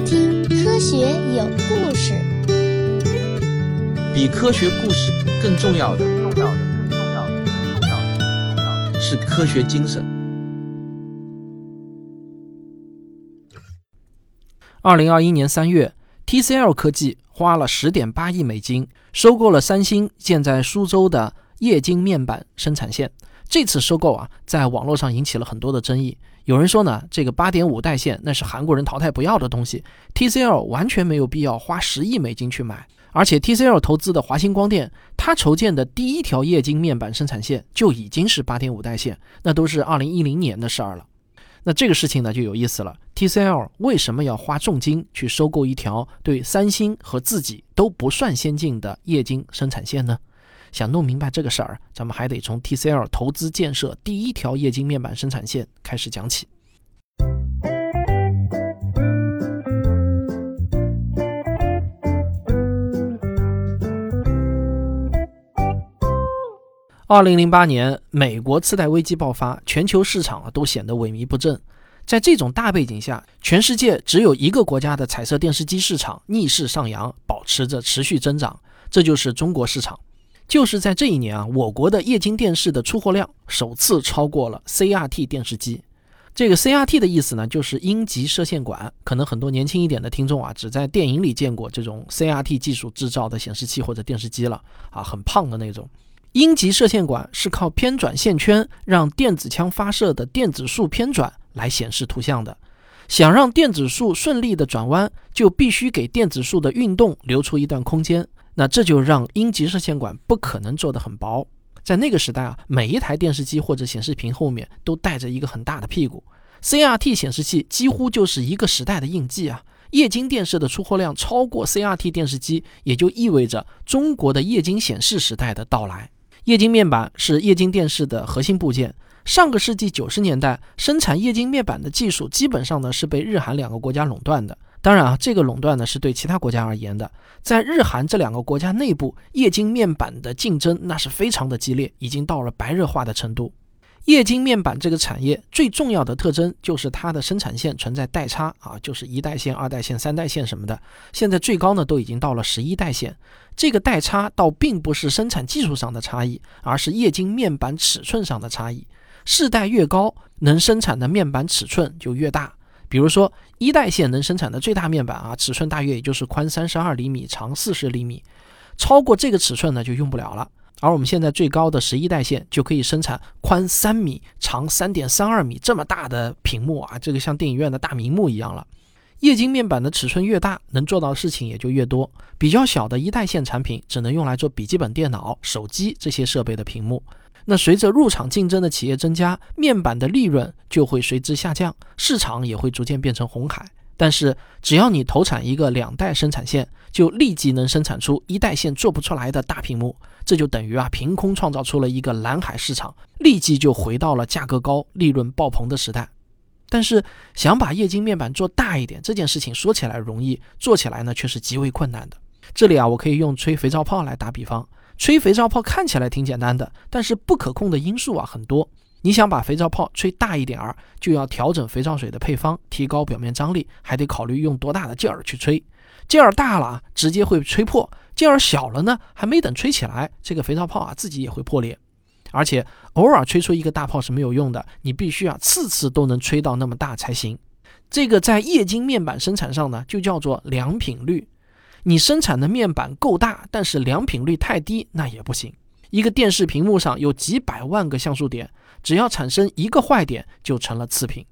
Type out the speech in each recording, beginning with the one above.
听《科学有故事》。比科学故事更重要的，重要的，更重要的，更重要的，重要的是科学精神。二零二一年三月，TCL 科技花了十点八亿美金收购了三星建在苏州的液晶面板生产线。这次收购啊，在网络上引起了很多的争议。有人说呢，这个八点五代线那是韩国人淘汰不要的东西，TCL 完全没有必要花十亿美金去买。而且 TCL 投资的华星光电，它筹建的第一条液晶面板生产线就已经是八点五代线，那都是二零一零年的事儿了。那这个事情呢就有意思了，TCL 为什么要花重金去收购一条对三星和自己都不算先进的液晶生产线呢？想弄明白这个事儿，咱们还得从 TCL 投资建设第一条液晶面板生产线开始讲起。二零零八年，美国次贷危机爆发，全球市场啊都显得萎靡不振。在这种大背景下，全世界只有一个国家的彩色电视机市场逆势上扬，保持着持续增长，这就是中国市场。就是在这一年啊，我国的液晶电视的出货量首次超过了 CRT 电视机。这个 CRT 的意思呢，就是阴极射线管。可能很多年轻一点的听众啊，只在电影里见过这种 CRT 技术制造的显示器或者电视机了啊，很胖的那种。阴极射线管是靠偏转线圈让电子枪发射的电子束偏转来显示图像的。想让电子束顺利的转弯，就必须给电子束的运动留出一段空间。那这就让阴极射线管不可能做得很薄。在那个时代啊，每一台电视机或者显示屏后面都带着一个很大的屁股。CRT 显示器几乎就是一个时代的印记啊。液晶电视的出货量超过 CRT 电视机，也就意味着中国的液晶显示时代的到来。液晶面板是液晶电视的核心部件。上个世纪九十年代，生产液晶面板的技术基本上呢是被日韩两个国家垄断的。当然啊，这个垄断呢是对其他国家而言的。在日韩这两个国家内部，液晶面板的竞争那是非常的激烈，已经到了白热化的程度。液晶面板这个产业最重要的特征就是它的生产线存在代差啊，就是一代线、二代线、三代线什么的。现在最高呢都已经到了十一代线。这个代差倒并不是生产技术上的差异，而是液晶面板尺寸上的差异。世代越高，能生产的面板尺寸就越大。比如说一代线能生产的最大面板啊，尺寸大约也就是宽三十二厘米、长四十厘米，超过这个尺寸呢就用不了了。而我们现在最高的十一代线就可以生产宽三米、长三点三二米这么大的屏幕啊，这个像电影院的大屏幕一样了。液晶面板的尺寸越大，能做到的事情也就越多。比较小的一代线产品只能用来做笔记本电脑、手机这些设备的屏幕。那随着入场竞争的企业增加，面板的利润就会随之下降，市场也会逐渐变成红海。但是只要你投产一个两代生产线，就立即能生产出一代线做不出来的大屏幕，这就等于啊凭空创造出了一个蓝海市场，立即就回到了价格高、利润爆棚的时代。但是想把液晶面板做大一点，这件事情说起来容易，做起来呢却是极为困难的。这里啊，我可以用吹肥皂泡来打比方，吹肥皂泡看起来挺简单的，但是不可控的因素啊很多。你想把肥皂泡吹大一点儿，就要调整肥皂水的配方，提高表面张力，还得考虑用多大的劲儿去吹。劲儿大了，直接会吹破；劲儿小了呢，还没等吹起来，这个肥皂泡啊自己也会破裂。而且偶尔吹出一个大泡是没有用的，你必须啊次次都能吹到那么大才行。这个在液晶面板生产上呢，就叫做良品率。你生产的面板够大，但是良品率太低，那也不行。一个电视屏幕上有几百万个像素点。只要产生一个坏点，就成了次品，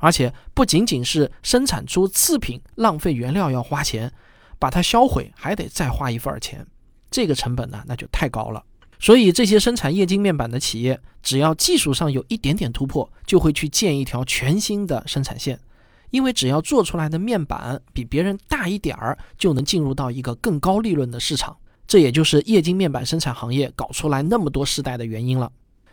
而且不仅仅是生产出次品浪费原料要花钱，把它销毁还得再花一份钱，这个成本呢那就太高了。所以这些生产液晶面板的企业，只要技术上有一点点突破，就会去建一条全新的生产线，因为只要做出来的面板比别人大一点儿，就能进入到一个更高利润的市场。这也就是液晶面板生产行业搞出来那么多世代的原因了。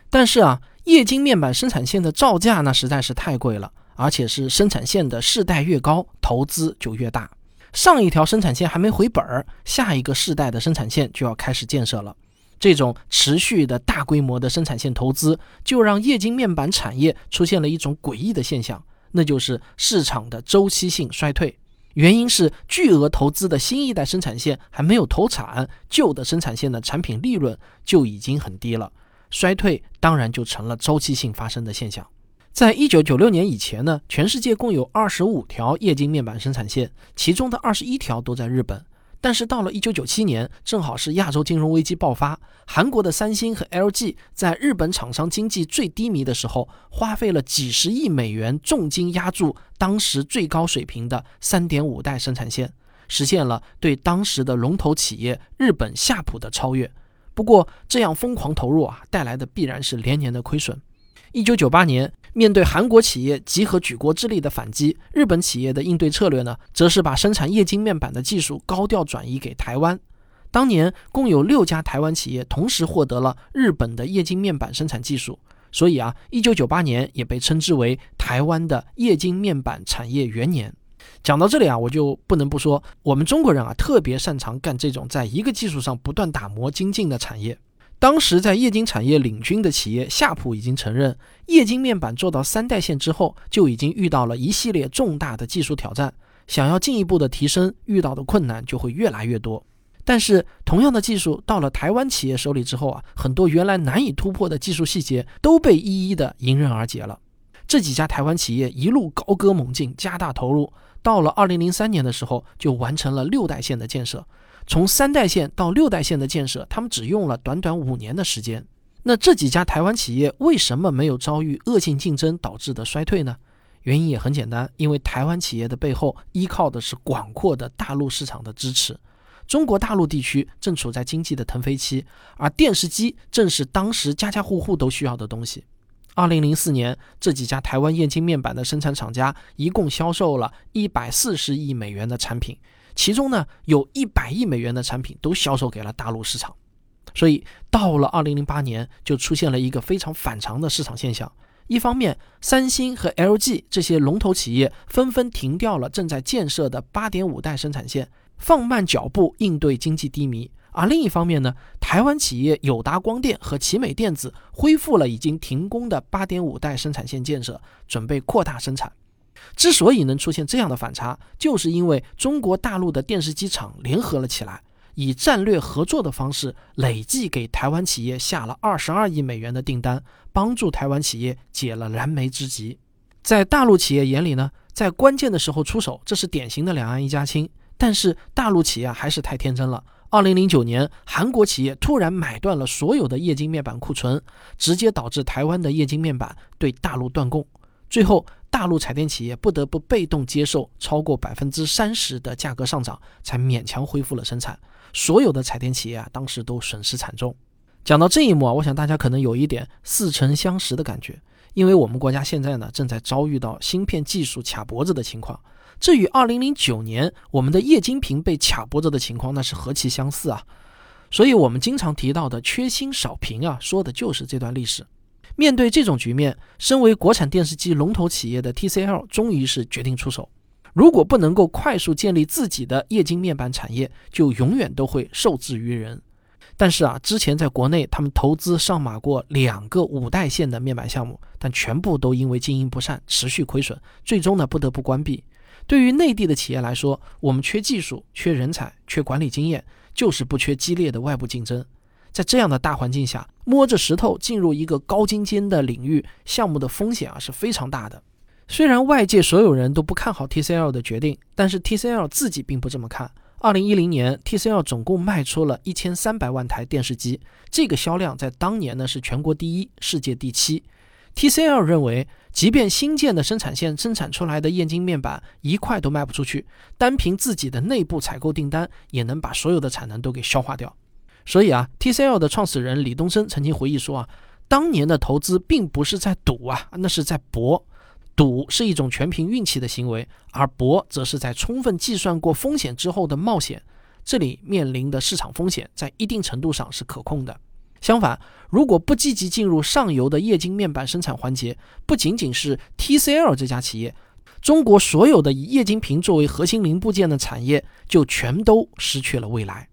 但是啊。液晶面板生产线的造价那实在是太贵了，而且是生产线的世代越高，投资就越大。上一条生产线还没回本儿，下一个世代的生产线就要开始建设了。这种持续的大规模的生产线投资，就让液晶面板产业出现了一种诡异的现象，那就是市场的周期性衰退。原因是巨额投资的新一代生产线还没有投产，旧的生产线的产品利润就已经很低了，衰退当然就成了周期性发生的现象。在一九九六年以前呢，全世界共有二十五条液晶面板生产线，其中的二十一条都在日本。但是到了一九九七年，正好是亚洲金融危机爆发，韩国的三星和 LG 在日本厂商经济最低迷的时候，花费了几十亿美元重金压住当时最高水平的三点五代生产线，实现了对当时的龙头企业日本夏普的超越。不过，这样疯狂投入啊，带来的必然是连年的亏损。一九九八年。面对韩国企业集合举国之力的反击，日本企业的应对策略呢，则是把生产液晶面板的技术高调转移给台湾。当年共有六家台湾企业同时获得了日本的液晶面板生产技术，所以啊，一九九八年也被称之为台湾的液晶面板产业元年。讲到这里啊，我就不能不说，我们中国人啊，特别擅长干这种在一个技术上不断打磨精进的产业。当时在液晶产业领军的企业夏普已经承认，液晶面板做到三代线之后，就已经遇到了一系列重大的技术挑战。想要进一步的提升，遇到的困难就会越来越多。但是，同样的技术到了台湾企业手里之后啊，很多原来难以突破的技术细节都被一一的迎刃而解了。这几家台湾企业一路高歌猛进，加大投入，到了二零零三年的时候，就完成了六代线的建设。从三代线到六代线的建设，他们只用了短短五年的时间。那这几家台湾企业为什么没有遭遇恶性竞争导致的衰退呢？原因也很简单，因为台湾企业的背后依靠的是广阔的大陆市场的支持。中国大陆地区正处在经济的腾飞期，而电视机正是当时家家户户都需要的东西。二零零四年，这几家台湾液晶面板的生产厂家一共销售了一百四十亿美元的产品。其中呢，有一百亿美元的产品都销售给了大陆市场，所以到了二零零八年，就出现了一个非常反常的市场现象。一方面，三星和 LG 这些龙头企业纷纷停掉了正在建设的八点五代生产线，放慢脚步应对经济低迷；而另一方面呢，台湾企业友达光电和奇美电子恢复了已经停工的八点五代生产线建设，准备扩大生产。之所以能出现这样的反差，就是因为中国大陆的电视机厂联合了起来，以战略合作的方式，累计给台湾企业下了二十二亿美元的订单，帮助台湾企业解了燃眉之急。在大陆企业眼里呢，在关键的时候出手，这是典型的两岸一家亲。但是大陆企业还是太天真了。二零零九年，韩国企业突然买断了所有的液晶面板库存，直接导致台湾的液晶面板对大陆断供。最后，大陆彩电企业不得不被动接受超过百分之三十的价格上涨，才勉强恢复了生产。所有的彩电企业啊，当时都损失惨重。讲到这一幕啊，我想大家可能有一点似曾相识的感觉，因为我们国家现在呢，正在遭遇到芯片技术卡脖子的情况。这与二零零九年我们的液晶屏被卡脖子的情况，那是何其相似啊！所以，我们经常提到的缺芯少屏啊，说的就是这段历史。面对这种局面，身为国产电视机龙头企业的 TCL 终于是决定出手。如果不能够快速建立自己的液晶面板产业，就永远都会受制于人。但是啊，之前在国内他们投资上马过两个五代线的面板项目，但全部都因为经营不善持续亏损，最终呢不得不关闭。对于内地的企业来说，我们缺技术、缺人才、缺管理经验，就是不缺激烈的外部竞争。在这样的大环境下，摸着石头进入一个高精尖的领域，项目的风险啊是非常大的。虽然外界所有人都不看好 TCL 的决定，但是 TCL 自己并不这么看。二零一零年，TCL 总共卖出了一千三百万台电视机，这个销量在当年呢是全国第一，世界第七。TCL 认为，即便新建的生产线生产出来的液晶面板一块都卖不出去，单凭自己的内部采购订单，也能把所有的产能都给消化掉。所以啊，TCL 的创始人李东生曾经回忆说啊，当年的投资并不是在赌啊，那是在搏。赌是一种全凭运气的行为，而搏则是在充分计算过风险之后的冒险。这里面临的市场风险在一定程度上是可控的。相反，如果不积极进入上游的液晶面板生产环节，不仅仅是 TCL 这家企业，中国所有的以液晶屏作为核心零部件的产业就全都失去了未来。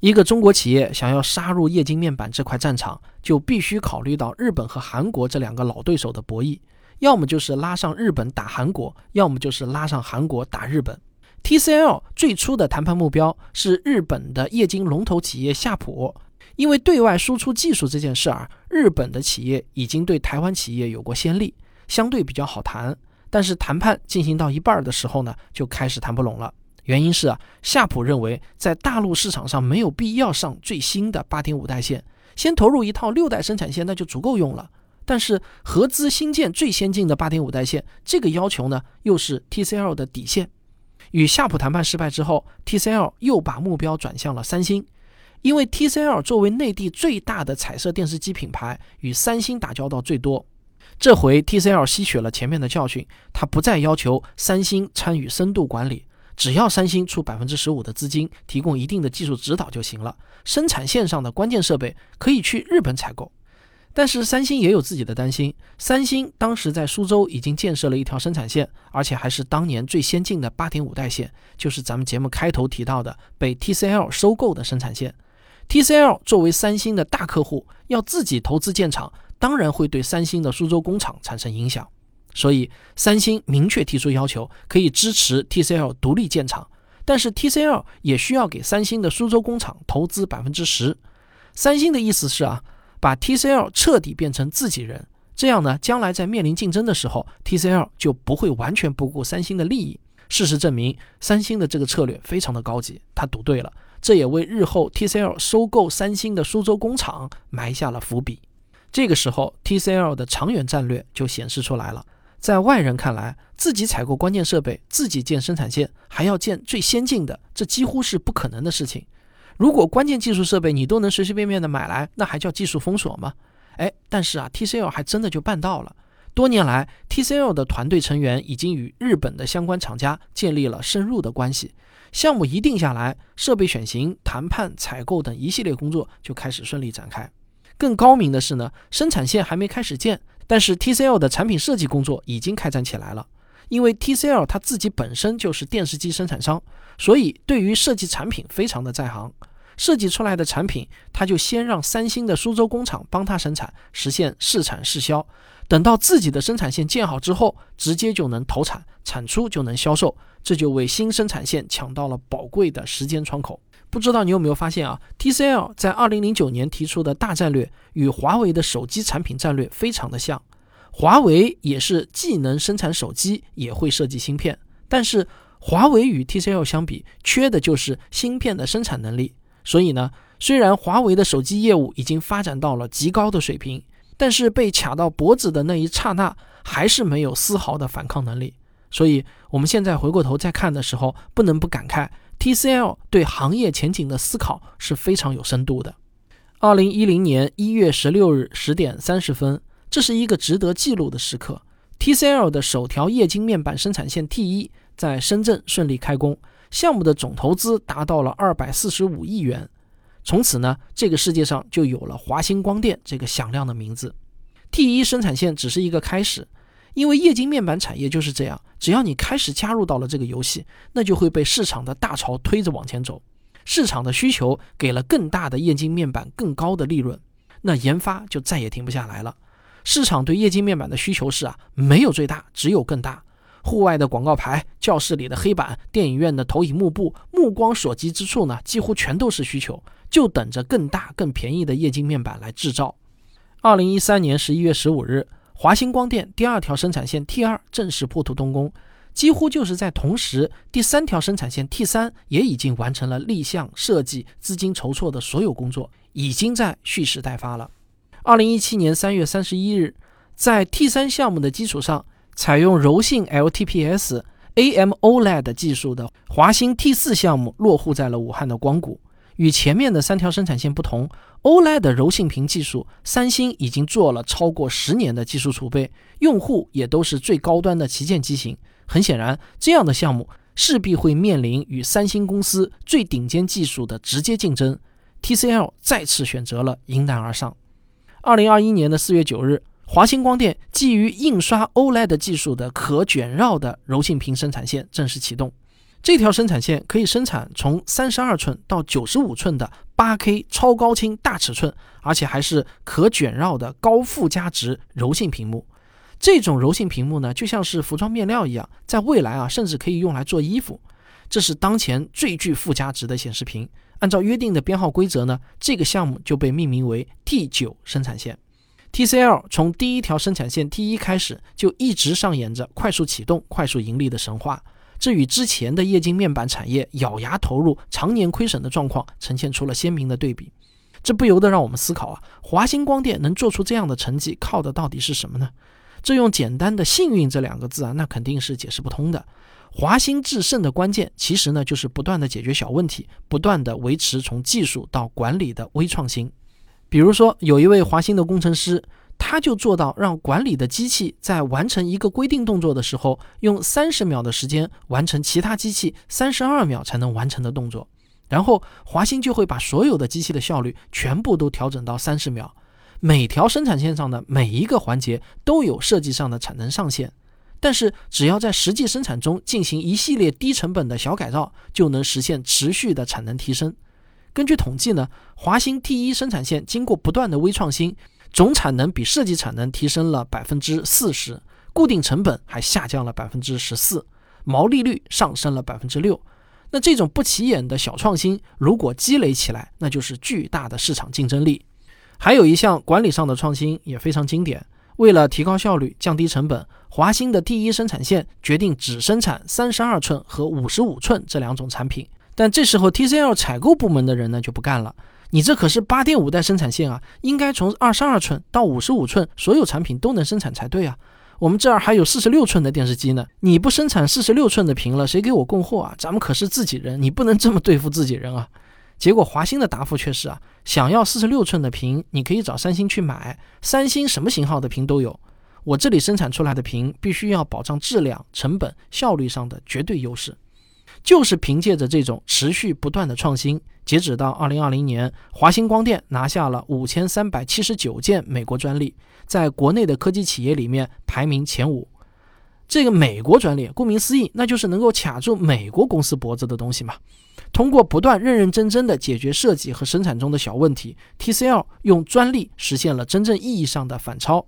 一个中国企业想要杀入液晶面板这块战场，就必须考虑到日本和韩国这两个老对手的博弈，要么就是拉上日本打韩国，要么就是拉上韩国打日本。TCL 最初的谈判目标是日本的液晶龙头企业夏普，因为对外输出技术这件事儿，日本的企业已经对台湾企业有过先例，相对比较好谈。但是谈判进行到一半的时候呢，就开始谈不拢了。原因是啊，夏普认为在大陆市场上没有必要上最新的八点五代线，先投入一套六代生产线那就足够用了。但是合资新建最先进的八点五代线，这个要求呢，又是 TCL 的底线。与夏普谈判失败之后，TCL 又把目标转向了三星，因为 TCL 作为内地最大的彩色电视机品牌，与三星打交道最多。这回 TCL 吸取了前面的教训，他不再要求三星参与深度管理，只要三星出百分之十五的资金，提供一定的技术指导就行了。生产线上的关键设备可以去日本采购。但是三星也有自己的担心，三星当时在苏州已经建设了一条生产线，而且还是当年最先进的八点五代线，就是咱们节目开头提到的被 TCL 收购的生产线。TCL 作为三星的大客户，要自己投资建厂。当然会对三星的苏州工厂产生影响，所以三星明确提出要求，可以支持 TCL 独立建厂，但是 TCL 也需要给三星的苏州工厂投资百分之十。三星的意思是啊，把 TCL 彻底变成自己人，这样呢，将来在面临竞争的时候，TCL 就不会完全不顾三星的利益。事实证明，三星的这个策略非常的高级，他赌对了，这也为日后 TCL 收购三星的苏州工厂埋下了伏笔。这个时候，TCL 的长远战略就显示出来了。在外人看来，自己采购关键设备，自己建生产线，还要建最先进的，这几乎是不可能的事情。如果关键技术设备你都能随随便便的买来，那还叫技术封锁吗？哎，但是啊，TCL 还真的就办到了。多年来，TCL 的团队成员已经与日本的相关厂家建立了深入的关系。项目一定下来，设备选型、谈判、采购等一系列工作就开始顺利展开。更高明的是呢，生产线还没开始建，但是 TCL 的产品设计工作已经开展起来了。因为 TCL 它自己本身就是电视机生产商，所以对于设计产品非常的在行。设计出来的产品，他就先让三星的苏州工厂帮他生产，实现试产试销。等到自己的生产线建好之后，直接就能投产，产出就能销售，这就为新生产线抢到了宝贵的时间窗口。不知道你有没有发现啊？TCL 在二零零九年提出的大战略与华为的手机产品战略非常的像。华为也是既能生产手机，也会设计芯片，但是华为与 TCL 相比，缺的就是芯片的生产能力。所以呢，虽然华为的手机业务已经发展到了极高的水平，但是被卡到脖子的那一刹那，还是没有丝毫的反抗能力。所以，我们现在回过头再看的时候，不能不感慨。TCL 对行业前景的思考是非常有深度的。二零一零年一月十六日十点三十分，这是一个值得记录的时刻。TCL 的首条液晶面板生产线 T 一在深圳顺利开工，项目的总投资达到了二百四十五亿元。从此呢，这个世界上就有了华星光电这个响亮的名字。T 一生产线只是一个开始。因为液晶面板产业就是这样，只要你开始加入到了这个游戏，那就会被市场的大潮推着往前走。市场的需求给了更大的液晶面板更高的利润，那研发就再也停不下来了。市场对液晶面板的需求是啊，没有最大，只有更大。户外的广告牌、教室里的黑板、电影院的投影幕布，目光所及之处呢，几乎全都是需求，就等着更大、更便宜的液晶面板来制造。二零一三年十一月十五日。华星光电第二条生产线 T 二正式破土动工，几乎就是在同时，第三条生产线 T 三也已经完成了立项、设计、资金筹措的所有工作，已经在蓄势待发了。二零一七年三月三十一日，在 T 三项目的基础上，采用柔性 LTPS AMOLED 技术的华星 T 四项目落户在了武汉的光谷。与前面的三条生产线不同，OLED 柔性屏技术，三星已经做了超过十年的技术储备，用户也都是最高端的旗舰机型。很显然，这样的项目势必会面临与三星公司最顶尖技术的直接竞争。TCL 再次选择了迎难而上。二零二一年的四月九日，华星光电基于印刷 OLED 技术的可卷绕的柔性屏生产线正式启动。这条生产线可以生产从三十二寸到九十五寸的八 K 超高清大尺寸，而且还是可卷绕的高附加值柔性屏幕。这种柔性屏幕呢，就像是服装面料一样，在未来啊，甚至可以用来做衣服。这是当前最具附加值的显示屏。按照约定的编号规则呢，这个项目就被命名为 T9 生产线。TCL 从第一条生产线 T1 开始，就一直上演着快速启动、快速盈利的神话。这与之前的液晶面板产业咬牙投入、常年亏损的状况呈现出了鲜明的对比。这不由得让我们思考啊，华星光电能做出这样的成绩，靠的到底是什么呢？这用简单的幸运这两个字啊，那肯定是解释不通的。华星制胜的关键，其实呢就是不断的解决小问题，不断的维持从技术到管理的微创新。比如说，有一位华星的工程师，他就做到让管理的机器在完成一个规定动作的时候，用三十秒的时间完成其他机器三十二秒才能完成的动作。然后华星就会把所有的机器的效率全部都调整到三十秒，每条生产线上的每一个环节都有设计上的产能上限，但是只要在实际生产中进行一系列低成本的小改造，就能实现持续的产能提升。根据统计呢，华星 T 一生产线经过不断的微创新，总产能比设计产能提升了百分之四十，固定成本还下降了百分之十四，毛利率上升了百分之六。那这种不起眼的小创新，如果积累起来，那就是巨大的市场竞争力。还有一项管理上的创新也非常经典。为了提高效率、降低成本，华星的第一生产线决定只生产三十二寸和五十五寸这两种产品。但这时候 TCL 采购部门的人呢就不干了，你这可是八点五代生产线啊，应该从二十二寸到五十五寸，所有产品都能生产才对啊。我们这儿还有四十六寸的电视机呢，你不生产四十六寸的屏了，谁给我供货啊？咱们可是自己人，你不能这么对付自己人啊！结果华星的答复却是啊，想要四十六寸的屏，你可以找三星去买，三星什么型号的屏都有。我这里生产出来的屏必须要保障质量、成本、效率上的绝对优势。就是凭借着这种持续不断的创新，截止到二零二零年，华星光电拿下了五千三百七十九件美国专利。在国内的科技企业里面排名前五，这个美国专利，顾名思义，那就是能够卡住美国公司脖子的东西嘛。通过不断认认真真的解决设计和生产中的小问题，TCL 用专利实现了真正意义上的反超，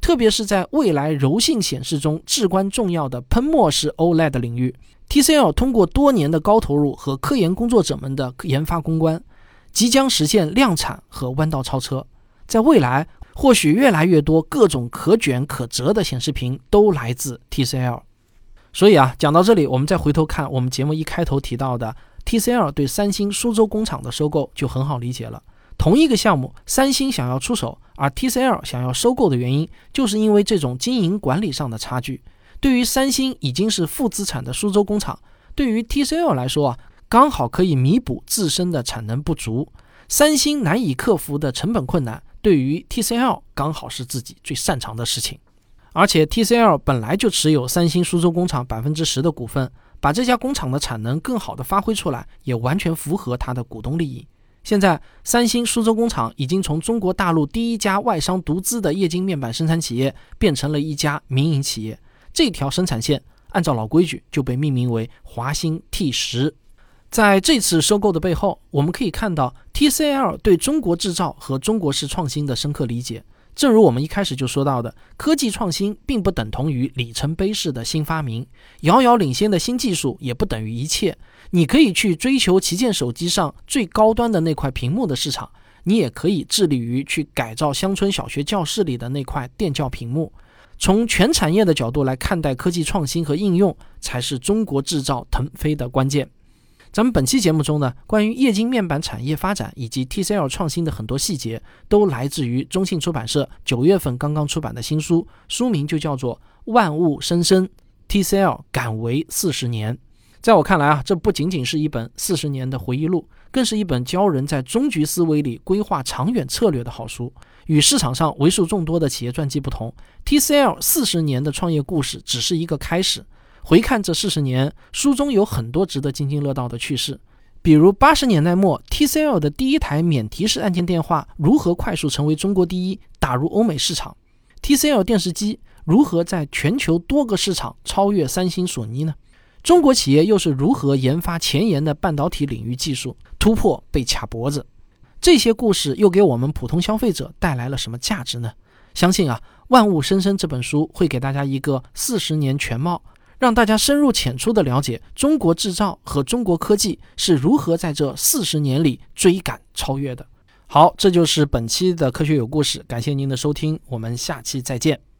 特别是在未来柔性显示中至关重要的喷墨式 OLED 领域，TCL 通过多年的高投入和科研工作者们的研发攻关，即将实现量产和弯道超车，在未来。或许越来越多各种可卷可折的显示屏都来自 TCL，所以啊，讲到这里，我们再回头看我们节目一开头提到的 TCL 对三星苏州工厂的收购，就很好理解了。同一个项目，三星想要出手，而 TCL 想要收购的原因，就是因为这种经营管理上的差距。对于三星已经是负资产的苏州工厂，对于 TCL 来说啊，刚好可以弥补自身的产能不足。三星难以克服的成本困难。对于 TCL 刚好是自己最擅长的事情，而且 TCL 本来就持有三星苏州工厂百分之十的股份，把这家工厂的产能更好的发挥出来，也完全符合它的股东利益。现在，三星苏州工厂已经从中国大陆第一家外商独资的液晶面板生产企业，变成了一家民营企业。这条生产线按照老规矩就被命名为华星 T 十。在这次收购的背后，我们可以看到 TCL 对中国制造和中国式创新的深刻理解。正如我们一开始就说到的，科技创新并不等同于里程碑式的新发明，遥遥领先的新技术也不等于一切。你可以去追求旗舰手机上最高端的那块屏幕的市场，你也可以致力于去改造乡村小学教室里的那块电教屏幕。从全产业的角度来看待科技创新和应用，才是中国制造腾飞的关键。咱们本期节目中呢，关于液晶面板产业发展以及 TCL 创新的很多细节，都来自于中信出版社九月份刚刚出版的新书，书名就叫做《万物生生：TCL 敢为四十年》。在我看来啊，这不仅仅是一本四十年的回忆录，更是一本教人在终局思维里规划长远策略的好书。与市场上为数众多的企业传记不同，TCL 四十年的创业故事只是一个开始。回看这四十年，书中有很多值得津津乐道的趣事，比如八十年代末，TCL 的第一台免提式按键电话如何快速成为中国第一，打入欧美市场；TCL 电视机如何在全球多个市场超越三星、索尼呢？中国企业又是如何研发前沿的半导体领域技术，突破被卡脖子？这些故事又给我们普通消费者带来了什么价值呢？相信啊，《万物生生》这本书会给大家一个四十年全貌。让大家深入浅出的了解中国制造和中国科技是如何在这四十年里追赶超越的。好，这就是本期的科学有故事，感谢您的收听，我们下期再见。